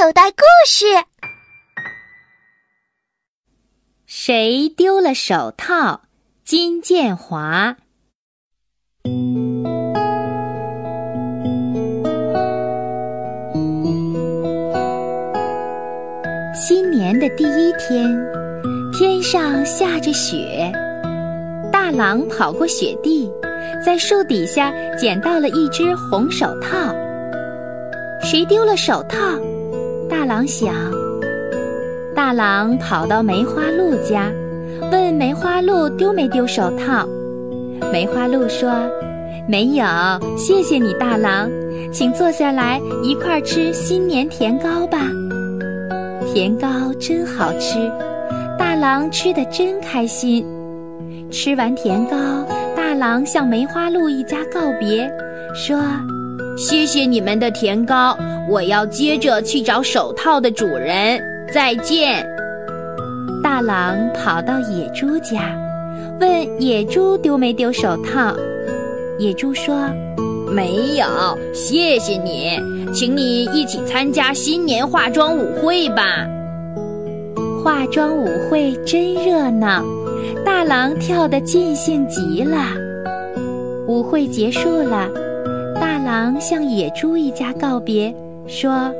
口袋故事：谁丢了手套？金建华。新年的第一天，天上下着雪。大狼跑过雪地，在树底下捡到了一只红手套。谁丢了手套？狼想。大狼跑到梅花鹿家，问梅花鹿丢没丢手套。梅花鹿说：“没有，谢谢你，大狼，请坐下来一块吃新年甜糕吧。甜糕真好吃，大狼吃的真开心。吃完甜糕，大狼向梅花鹿一家告别，说。”谢谢你们的甜糕，我要接着去找手套的主人。再见。大狼跑到野猪家，问野猪丢没丢手套。野猪说：“没有，谢谢你，请你一起参加新年化妆舞会吧。”化妆舞会真热闹，大狼跳得尽兴极了。舞会结束了。大狼向野猪一家告别，说：“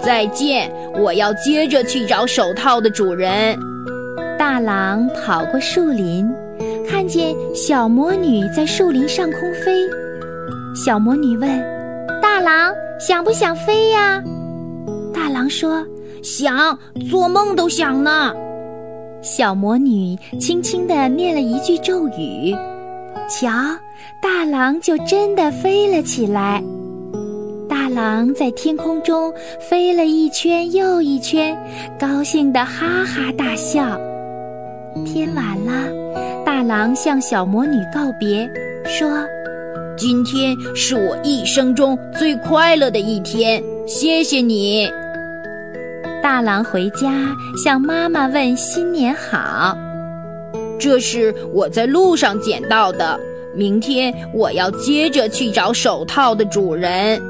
再见，我要接着去找手套的主人。”大狼跑过树林，看见小魔女在树林上空飞。小魔女问：“大狼想不想飞呀？”大狼说：“想，做梦都想呢。”小魔女轻轻地念了一句咒语，瞧。大狼就真的飞了起来。大狼在天空中飞了一圈又一圈，高兴的哈哈大笑。天晚了，大狼向小魔女告别，说：“今天是我一生中最快乐的一天，谢谢你。”大狼回家向妈妈问新年好。这是我在路上捡到的。明天我要接着去找手套的主人。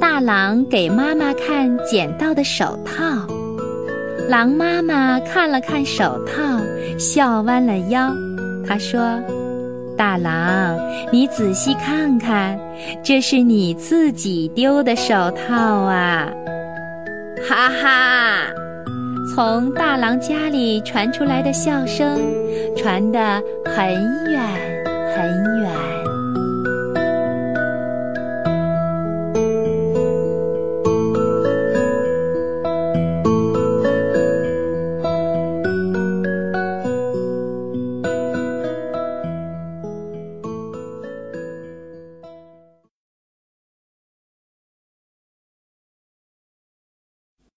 大狼给妈妈看捡到的手套，狼妈妈看了看手套，笑弯了腰。她说：“大狼，你仔细看看，这是你自己丢的手套啊！”哈哈，从大郎家里传出来的笑声，传得很远。很远。